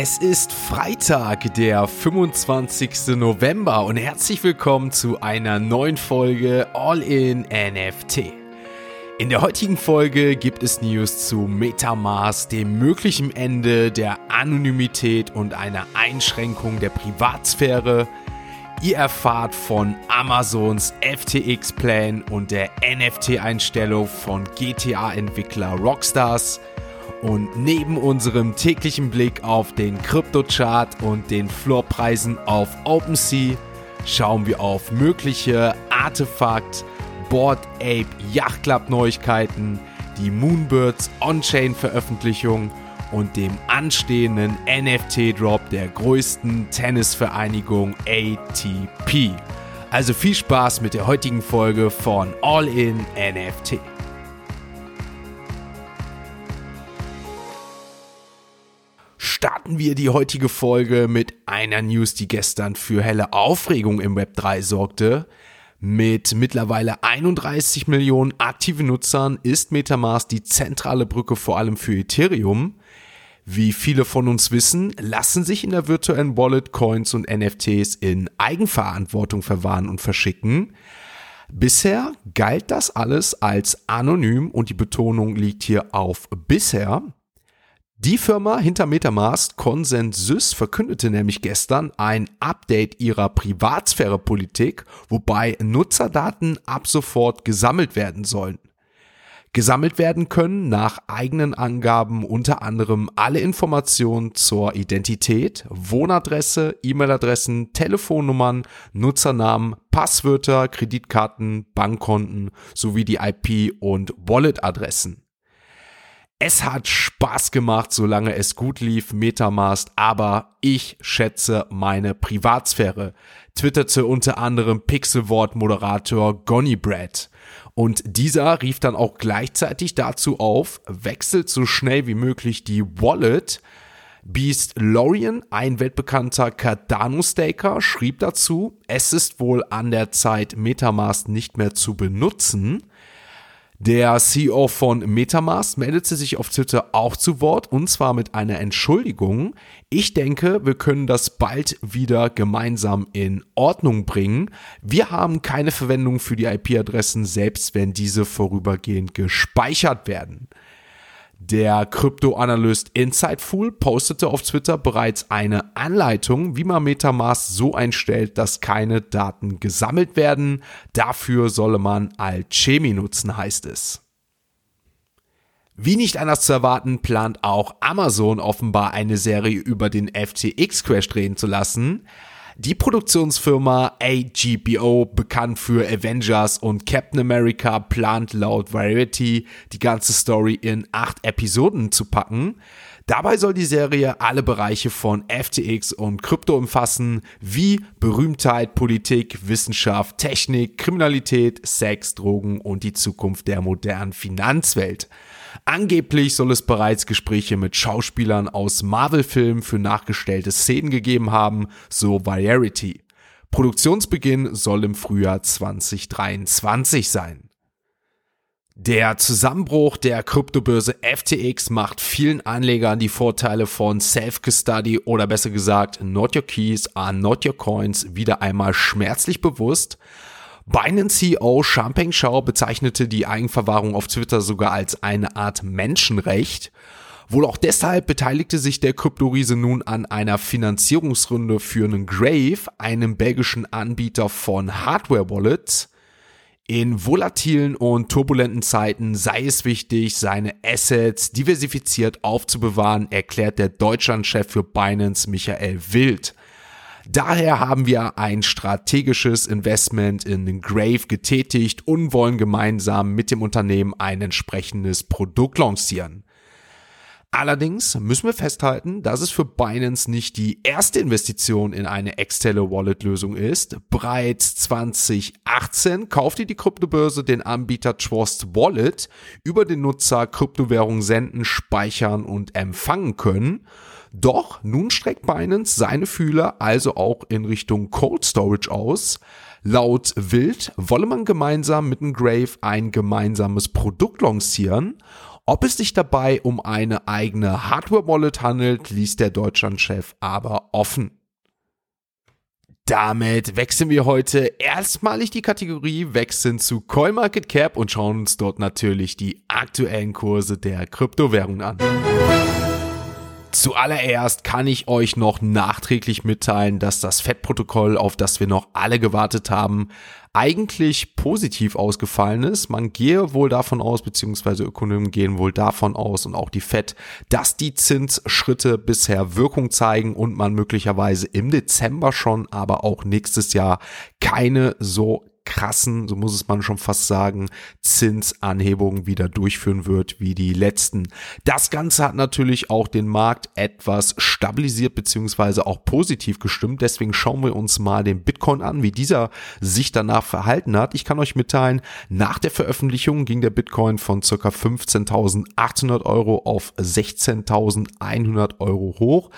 Es ist Freitag, der 25. November und herzlich willkommen zu einer neuen Folge All in NFT. In der heutigen Folge gibt es News zu Metamask, dem möglichen Ende der Anonymität und einer Einschränkung der Privatsphäre. Ihr erfahrt von Amazons FTX-Plan und der NFT-Einstellung von GTA-Entwickler Rockstars – und neben unserem täglichen Blick auf den Kryptochart und den Floorpreisen auf OpenSea schauen wir auf mögliche Artefakt, Board Ape Yacht Club Neuigkeiten, die Moonbirds On-Chain Veröffentlichung und dem anstehenden NFT Drop der größten Tennisvereinigung ATP. Also viel Spaß mit der heutigen Folge von All in NFT. Starten wir die heutige Folge mit einer News, die gestern für helle Aufregung im Web 3 sorgte. Mit mittlerweile 31 Millionen aktiven Nutzern ist Metamask die zentrale Brücke vor allem für Ethereum. Wie viele von uns wissen, lassen sich in der virtuellen Wallet Coins und NFTs in Eigenverantwortung verwahren und verschicken. Bisher galt das alles als anonym und die Betonung liegt hier auf bisher. Die Firma hinter Metamask, Consensys, verkündete nämlich gestern ein Update ihrer Privatsphäre-Politik, wobei Nutzerdaten ab sofort gesammelt werden sollen. Gesammelt werden können nach eigenen Angaben unter anderem alle Informationen zur Identität, Wohnadresse, E-Mail-Adressen, Telefonnummern, Nutzernamen, Passwörter, Kreditkarten, Bankkonten sowie die IP- und Wallet-Adressen. Es hat Spaß gemacht, solange es gut lief, Metamask, aber ich schätze meine Privatsphäre, twitterte unter anderem Pixelwort-Moderator Gonny Brad. Und dieser rief dann auch gleichzeitig dazu auf, wechselt so schnell wie möglich die Wallet. Beast Lorian, ein weltbekannter Cardano-Staker, schrieb dazu, es ist wohl an der Zeit, Metamask nicht mehr zu benutzen. Der CEO von Metamask meldete sich auf Twitter auch zu Wort und zwar mit einer Entschuldigung. Ich denke, wir können das bald wieder gemeinsam in Ordnung bringen. Wir haben keine Verwendung für die IP-Adressen, selbst wenn diese vorübergehend gespeichert werden. Der Kryptoanalyst Insightful postete auf Twitter bereits eine Anleitung, wie man Metamask so einstellt, dass keine Daten gesammelt werden. Dafür solle man Alchemy nutzen, heißt es. Wie nicht anders zu erwarten, plant auch Amazon offenbar eine Serie über den FTX-Crash drehen zu lassen. Die Produktionsfirma AGBO, bekannt für Avengers und Captain America, plant laut Variety die ganze Story in acht Episoden zu packen. Dabei soll die Serie alle Bereiche von FTX und Krypto umfassen, wie Berühmtheit, Politik, Wissenschaft, Technik, Kriminalität, Sex, Drogen und die Zukunft der modernen Finanzwelt. Angeblich soll es bereits Gespräche mit Schauspielern aus Marvel-Filmen für nachgestellte Szenen gegeben haben, so Variety. Produktionsbeginn soll im Frühjahr 2023 sein. Der Zusammenbruch der Kryptobörse FTX macht vielen Anlegern die Vorteile von Self-Custody oder besser gesagt Not Your Keys are Not Your Coins wieder einmal schmerzlich bewusst. Binance CEO Champagne Shao bezeichnete die Eigenverwahrung auf Twitter sogar als eine Art Menschenrecht. Wohl auch deshalb beteiligte sich der Kryptoriese nun an einer Finanzierungsrunde für einen Grave, einem belgischen Anbieter von Hardware-Wallets. In volatilen und turbulenten Zeiten sei es wichtig, seine Assets diversifiziert aufzubewahren, erklärt der Deutschlandchef für Binance Michael Wild. Daher haben wir ein strategisches Investment in Grave getätigt und wollen gemeinsam mit dem Unternehmen ein entsprechendes Produkt lancieren. Allerdings müssen wir festhalten, dass es für Binance nicht die erste Investition in eine externe Wallet-Lösung ist. Bereits 2018 kaufte die Kryptobörse den Anbieter Trust Wallet, über den Nutzer Kryptowährungen senden, speichern und empfangen können. Doch nun streckt Binance seine Fühler also auch in Richtung Cold Storage aus. Laut Wild wolle man gemeinsam mit dem Grave ein gemeinsames Produkt lancieren Ob es sich dabei um eine eigene Hardware-Wallet handelt, ließ der Deutschlandchef aber offen. Damit wechseln wir heute erstmalig die Kategorie, wechseln zu CoinMarketCap und schauen uns dort natürlich die aktuellen Kurse der Kryptowährungen an. Zuallererst kann ich euch noch nachträglich mitteilen, dass das FED-Protokoll, auf das wir noch alle gewartet haben, eigentlich positiv ausgefallen ist. Man gehe wohl davon aus, beziehungsweise Ökonomen gehen wohl davon aus und auch die FED, dass die Zinsschritte bisher Wirkung zeigen und man möglicherweise im Dezember schon, aber auch nächstes Jahr keine so krassen, so muss es man schon fast sagen, Zinsanhebungen wieder durchführen wird wie die letzten. Das Ganze hat natürlich auch den Markt etwas stabilisiert beziehungsweise auch positiv gestimmt. Deswegen schauen wir uns mal den Bitcoin an, wie dieser sich danach verhalten hat. Ich kann euch mitteilen, nach der Veröffentlichung ging der Bitcoin von circa 15.800 Euro auf 16.100 Euro hoch.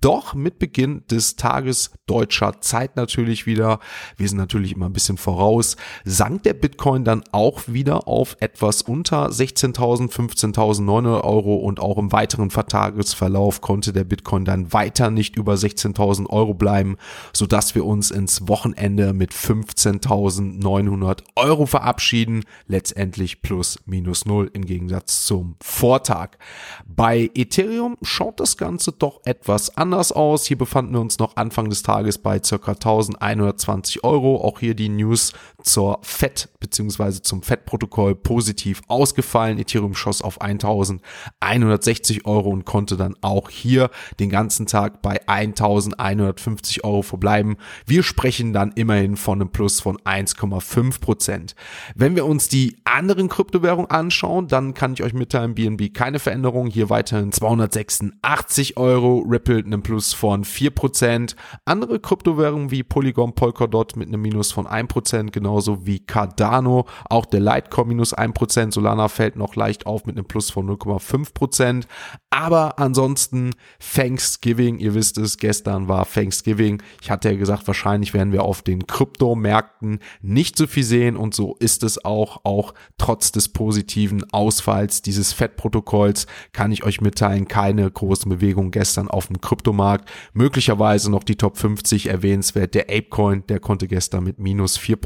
Doch mit Beginn des Tages deutscher Zeit natürlich wieder. Wir sind natürlich immer ein bisschen voraus aus, sank der Bitcoin dann auch wieder auf etwas unter 16.000, 15.900 Euro und auch im weiteren Vertagesverlauf konnte der Bitcoin dann weiter nicht über 16.000 Euro bleiben, so dass wir uns ins Wochenende mit 15.900 Euro verabschieden, letztendlich plus minus null im Gegensatz zum Vortag. Bei Ethereum schaut das Ganze doch etwas anders aus. Hier befanden wir uns noch Anfang des Tages bei ca. 1120 Euro. Auch hier die News zur FED bzw. zum FED-Protokoll positiv ausgefallen. Ethereum schoss auf 1160 Euro und konnte dann auch hier den ganzen Tag bei 1150 Euro verbleiben. Wir sprechen dann immerhin von einem Plus von 1,5 Prozent. Wenn wir uns die anderen Kryptowährungen anschauen, dann kann ich euch mitteilen, BNB keine Veränderung. Hier weiterhin 286 Euro, Ripple einem Plus von 4 Prozent. Andere Kryptowährungen wie Polygon, Polkadot mit einem Minus von 1 Prozent, genauso wie Cardano. Auch der Litecoin minus 1%. Solana fällt noch leicht auf mit einem Plus von 0,5%. Aber ansonsten Thanksgiving, ihr wisst es, gestern war Thanksgiving. Ich hatte ja gesagt, wahrscheinlich werden wir auf den Kryptomärkten nicht so viel sehen und so ist es auch, auch trotz des positiven Ausfalls dieses FED-Protokolls kann ich euch mitteilen, keine großen Bewegungen gestern auf dem Kryptomarkt. Möglicherweise noch die Top 50 erwähnenswert. Der Apecoin, der konnte gestern mit minus 4%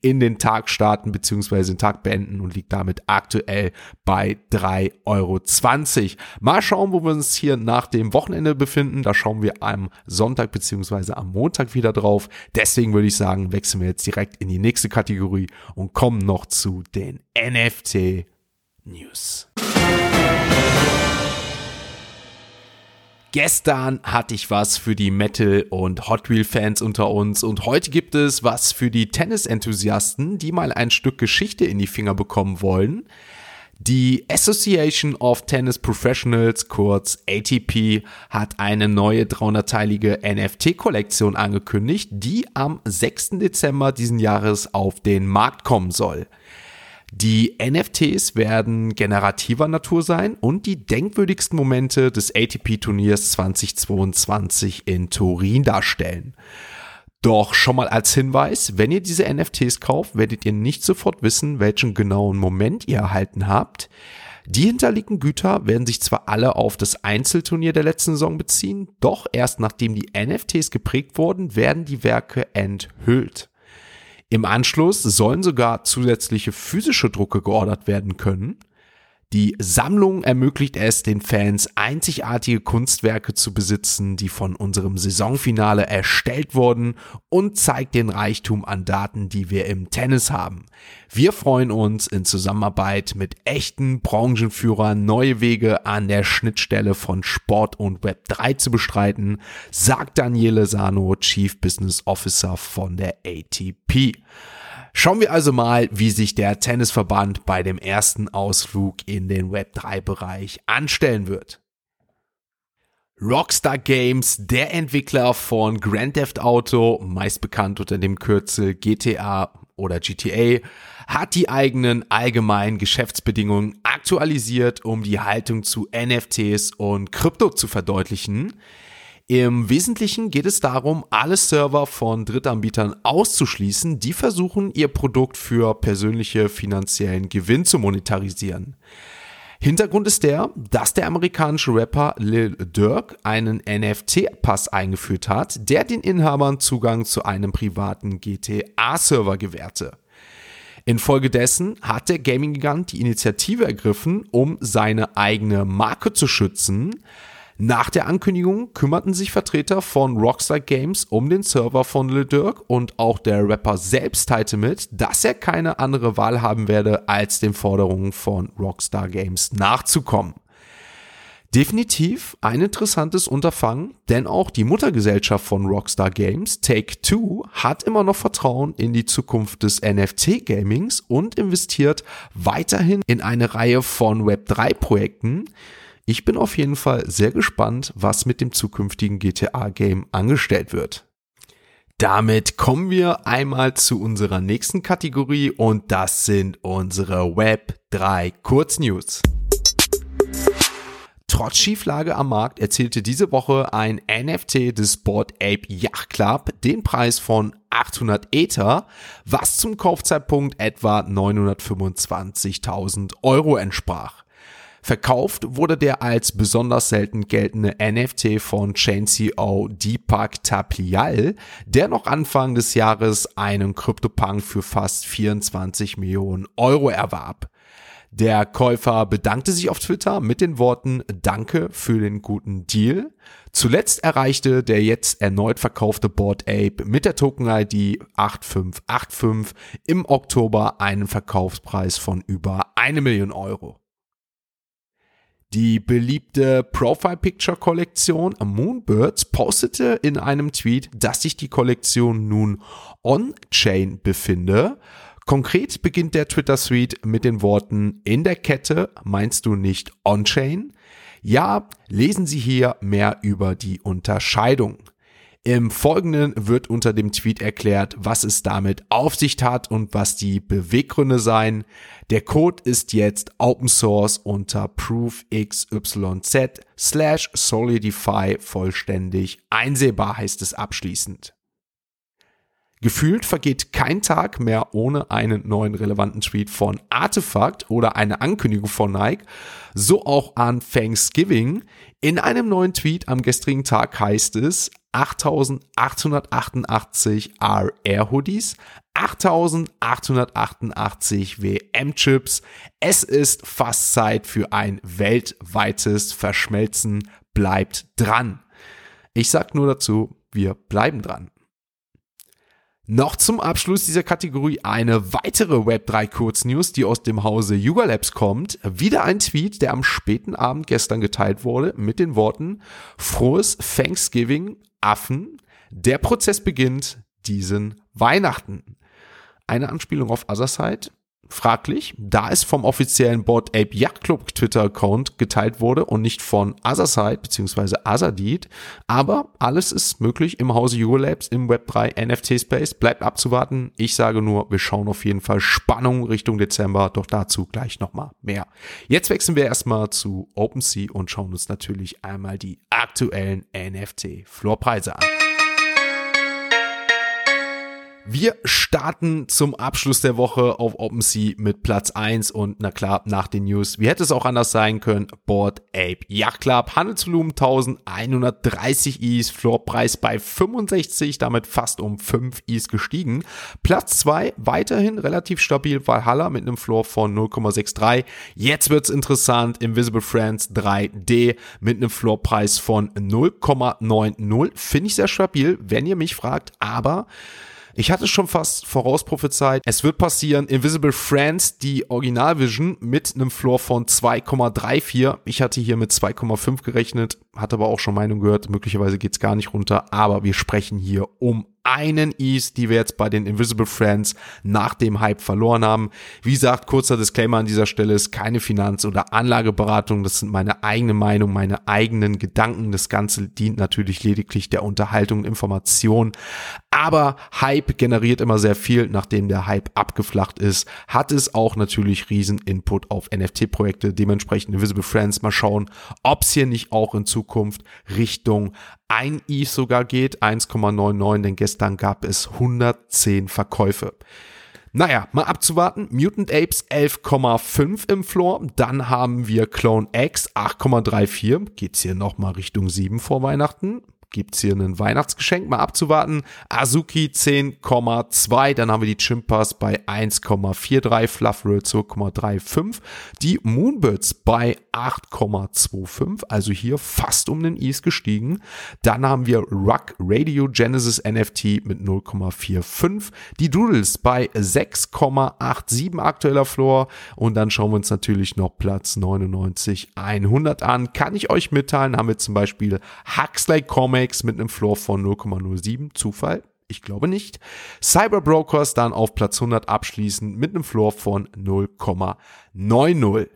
in den Tag starten bzw. den Tag beenden und liegt damit aktuell bei 3,20 Euro. Mal schauen, wo wir uns hier nach dem Wochenende befinden. Da schauen wir am Sonntag beziehungsweise am Montag wieder drauf. Deswegen würde ich sagen, wechseln wir jetzt direkt in die nächste Kategorie und kommen noch zu den NFT News. Gestern hatte ich was für die Metal- und Hot Wheel-Fans unter uns und heute gibt es was für die Tennis-Enthusiasten, die mal ein Stück Geschichte in die Finger bekommen wollen. Die Association of Tennis Professionals, kurz ATP, hat eine neue 300-teilige NFT-Kollektion angekündigt, die am 6. Dezember diesen Jahres auf den Markt kommen soll. Die NFTs werden generativer Natur sein und die denkwürdigsten Momente des ATP-Turniers 2022 in Turin darstellen. Doch schon mal als Hinweis, wenn ihr diese NFTs kauft, werdet ihr nicht sofort wissen, welchen genauen Moment ihr erhalten habt. Die hinterlegten Güter werden sich zwar alle auf das Einzelturnier der letzten Saison beziehen, doch erst nachdem die NFTs geprägt wurden, werden die Werke enthüllt. Im Anschluss sollen sogar zusätzliche physische Drucke geordert werden können. Die Sammlung ermöglicht es den Fans, einzigartige Kunstwerke zu besitzen, die von unserem Saisonfinale erstellt wurden und zeigt den Reichtum an Daten, die wir im Tennis haben. Wir freuen uns in Zusammenarbeit mit echten Branchenführern neue Wege an der Schnittstelle von Sport und Web 3 zu bestreiten, sagt Daniele Sano, Chief Business Officer von der ATP. Schauen wir also mal, wie sich der Tennisverband bei dem ersten Ausflug in den Web3-Bereich anstellen wird. Rockstar Games, der Entwickler von Grand Theft Auto, meist bekannt unter dem Kürzel GTA oder GTA, hat die eigenen allgemeinen Geschäftsbedingungen aktualisiert, um die Haltung zu NFTs und Krypto zu verdeutlichen. Im Wesentlichen geht es darum, alle Server von Drittanbietern auszuschließen, die versuchen, ihr Produkt für persönliche finanziellen Gewinn zu monetarisieren. Hintergrund ist der, dass der amerikanische Rapper Lil Durk einen NFT-Pass eingeführt hat, der den Inhabern Zugang zu einem privaten GTA-Server gewährte. Infolgedessen hat der Gaming-Gigant die Initiative ergriffen, um seine eigene Marke zu schützen. Nach der Ankündigung kümmerten sich Vertreter von Rockstar Games um den Server von Lil Durk und auch der Rapper selbst teilte mit, dass er keine andere Wahl haben werde, als den Forderungen von Rockstar Games nachzukommen. Definitiv ein interessantes Unterfangen, denn auch die Muttergesellschaft von Rockstar Games, Take Two, hat immer noch Vertrauen in die Zukunft des NFT-Gamings und investiert weiterhin in eine Reihe von Web3-Projekten. Ich bin auf jeden Fall sehr gespannt, was mit dem zukünftigen GTA-Game angestellt wird. Damit kommen wir einmal zu unserer nächsten Kategorie und das sind unsere Web 3 Kurznews. Trotz Schieflage am Markt erzielte diese Woche ein NFT des Board Ape Yacht Club den Preis von 800 Ether, was zum Kaufzeitpunkt etwa 925.000 Euro entsprach. Verkauft wurde der als besonders selten geltende NFT von Chain CEO Deepak Taplial, der noch Anfang des Jahres einen CryptoPunk für fast 24 Millionen Euro erwarb. Der Käufer bedankte sich auf Twitter mit den Worten Danke für den guten Deal. Zuletzt erreichte der jetzt erneut verkaufte Board Ape mit der Token-ID 8585 im Oktober einen Verkaufspreis von über eine Million Euro. Die beliebte Profile Picture Kollektion Moonbirds postete in einem Tweet, dass sich die Kollektion nun on-chain befinde Konkret beginnt der Twitter-Suite mit den Worten in der Kette meinst du nicht on-chain? Ja, lesen Sie hier mehr über die Unterscheidung. Im Folgenden wird unter dem Tweet erklärt, was es damit auf sich hat und was die Beweggründe seien. Der Code ist jetzt Open Source unter proofxyz slash solidify vollständig einsehbar heißt es abschließend. Gefühlt vergeht kein Tag mehr ohne einen neuen relevanten Tweet von Artefakt oder eine Ankündigung von Nike. So auch an Thanksgiving. In einem neuen Tweet am gestrigen Tag heißt es 8888 RR Hoodies, 8888 WM Chips. Es ist fast Zeit für ein weltweites Verschmelzen. Bleibt dran. Ich sag nur dazu, wir bleiben dran. Noch zum Abschluss dieser Kategorie eine weitere Web3 Kurznews, die aus dem Hause Yuga Labs kommt. Wieder ein Tweet, der am späten Abend gestern geteilt wurde mit den Worten Frohes Thanksgiving, Affen. Der Prozess beginnt diesen Weihnachten. Eine Anspielung auf Otherside fraglich, da es vom offiziellen Board Ape Yacht Club Twitter-Account geteilt wurde und nicht von Otherside bzw. Azadid. Aber alles ist möglich im Hause Eurolabs im Web3 NFT Space. Bleibt abzuwarten. Ich sage nur, wir schauen auf jeden Fall Spannung Richtung Dezember, doch dazu gleich nochmal mehr. Jetzt wechseln wir erstmal zu OpenSea und schauen uns natürlich einmal die aktuellen NFT-Floorpreise an. Wir starten zum Abschluss der Woche auf OpenSea mit Platz 1 und na klar, nach den News, wie hätte es auch anders sein können, Board Ape Yacht Club, Handelsvolumen 1130 Is, Floorpreis bei 65, damit fast um 5 Is gestiegen. Platz 2 weiterhin relativ stabil, Valhalla mit einem Floor von 0,63. Jetzt wird's interessant, Invisible Friends 3D mit einem Floorpreis von 0,90. Finde ich sehr stabil, wenn ihr mich fragt, aber ich hatte schon fast vorausprophezeit, es wird passieren. Invisible Friends, die Original Vision mit einem Floor von 2,34. Ich hatte hier mit 2,5 gerechnet, hatte aber auch schon Meinung gehört, möglicherweise geht's gar nicht runter, aber wir sprechen hier um einen Ease, die wir jetzt bei den Invisible Friends nach dem Hype verloren haben. Wie gesagt, kurzer Disclaimer an dieser Stelle ist keine Finanz- oder Anlageberatung. Das sind meine eigene Meinung, meine eigenen Gedanken. Das Ganze dient natürlich lediglich der Unterhaltung und Information. Aber Hype generiert immer sehr viel. Nachdem der Hype abgeflacht ist, hat es auch natürlich riesen Input auf NFT-Projekte. Dementsprechend Invisible Friends. Mal schauen, ob es hier nicht auch in Zukunft Richtung ein ETH sogar geht, 1,99, denn gestern gab es 110 Verkäufe. Naja, mal abzuwarten. Mutant Apes 11,5 im Floor. Dann haben wir Clone X 8,34. Geht's hier nochmal Richtung 7 vor Weihnachten gibt's hier ein Weihnachtsgeschenk mal abzuwarten. Azuki 10,2, dann haben wir die Chimpas bei 1,43, Fluffroll 2,35, die Moonbirds bei 8,25, also hier fast um den Is gestiegen. Dann haben wir Ruck Radio Genesis NFT mit 0,45, die Doodles bei 6,87 aktueller Floor und dann schauen wir uns natürlich noch Platz 99 100 an. Kann ich euch mitteilen, haben wir zum Beispiel Huxley Comics Comics mit einem Floor von 0,07. Zufall? Ich glaube nicht. Cyberbrokers dann auf Platz 100 abschließen mit einem Floor von 0,90.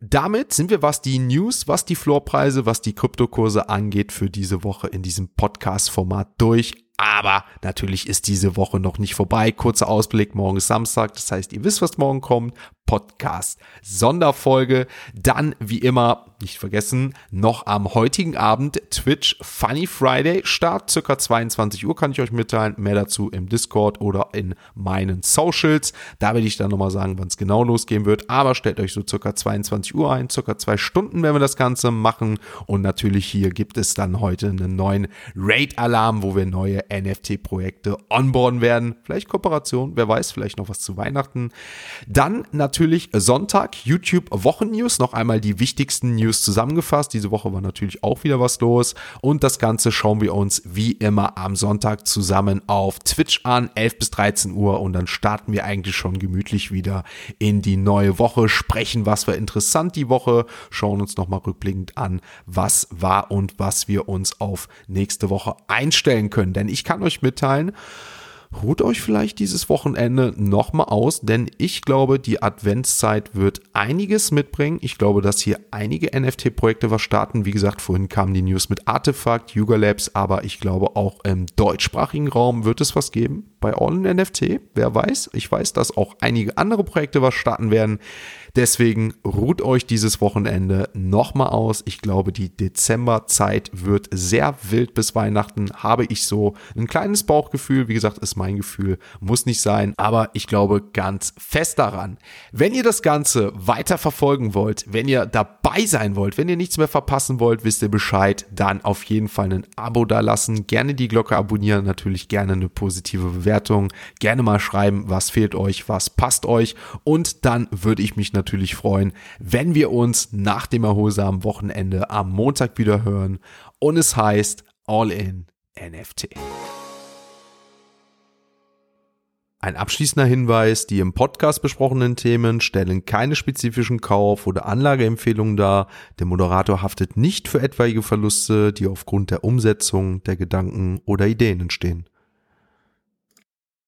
Damit sind wir, was die News, was die Floorpreise, was die Kryptokurse angeht, für diese Woche in diesem Podcast-Format durch. Aber natürlich ist diese Woche noch nicht vorbei. Kurzer Ausblick, morgen ist Samstag, das heißt, ihr wisst, was morgen kommt. Podcast Sonderfolge. Dann, wie immer, nicht vergessen, noch am heutigen Abend Twitch Funny Friday. Start circa 22 Uhr kann ich euch mitteilen. Mehr dazu im Discord oder in meinen Socials. Da werde ich dann nochmal sagen, wann es genau losgehen wird. Aber stellt euch so circa 22 Uhr ein. Circa zwei Stunden werden wir das Ganze machen. Und natürlich hier gibt es dann heute einen neuen Raid-Alarm, wo wir neue NFT-Projekte onboarden werden. Vielleicht Kooperation, wer weiß, vielleicht noch was zu Weihnachten. Dann natürlich natürlich Sonntag, YouTube Wochennews. Noch einmal die wichtigsten News zusammengefasst. Diese Woche war natürlich auch wieder was los. Und das Ganze schauen wir uns wie immer am Sonntag zusammen auf Twitch an, 11 bis 13 Uhr. Und dann starten wir eigentlich schon gemütlich wieder in die neue Woche, sprechen, was war interessant die Woche, schauen uns nochmal rückblickend an, was war und was wir uns auf nächste Woche einstellen können. Denn ich kann euch mitteilen, ruht euch vielleicht dieses Wochenende nochmal aus, denn ich glaube, die Adventszeit wird einiges mitbringen. Ich glaube, dass hier einige NFT-Projekte was starten. Wie gesagt, vorhin kamen die News mit Artefakt, Yuga Labs, aber ich glaube auch im deutschsprachigen Raum wird es was geben bei All in NFT. Wer weiß? Ich weiß, dass auch einige andere Projekte was starten werden. Deswegen ruht euch dieses Wochenende nochmal aus. Ich glaube, die Dezemberzeit wird sehr wild bis Weihnachten. Habe ich so ein kleines Bauchgefühl. Wie gesagt, ist mein Gefühl. Muss nicht sein. Aber ich glaube ganz fest daran. Wenn ihr das Ganze weiter verfolgen wollt, wenn ihr dabei sein wollt, wenn ihr nichts mehr verpassen wollt, wisst ihr Bescheid, dann auf jeden Fall ein Abo da lassen. Gerne die Glocke abonnieren. Natürlich gerne eine positive Bewertung. Gerne mal schreiben, was fehlt euch, was passt euch. Und dann würde ich mich natürlich natürlich freuen, wenn wir uns nach dem erholsamen Wochenende am Montag wieder hören und es heißt All in NFT. Ein abschließender Hinweis, die im Podcast besprochenen Themen stellen keine spezifischen Kauf- oder Anlageempfehlungen dar. Der Moderator haftet nicht für etwaige Verluste, die aufgrund der Umsetzung der Gedanken oder Ideen entstehen.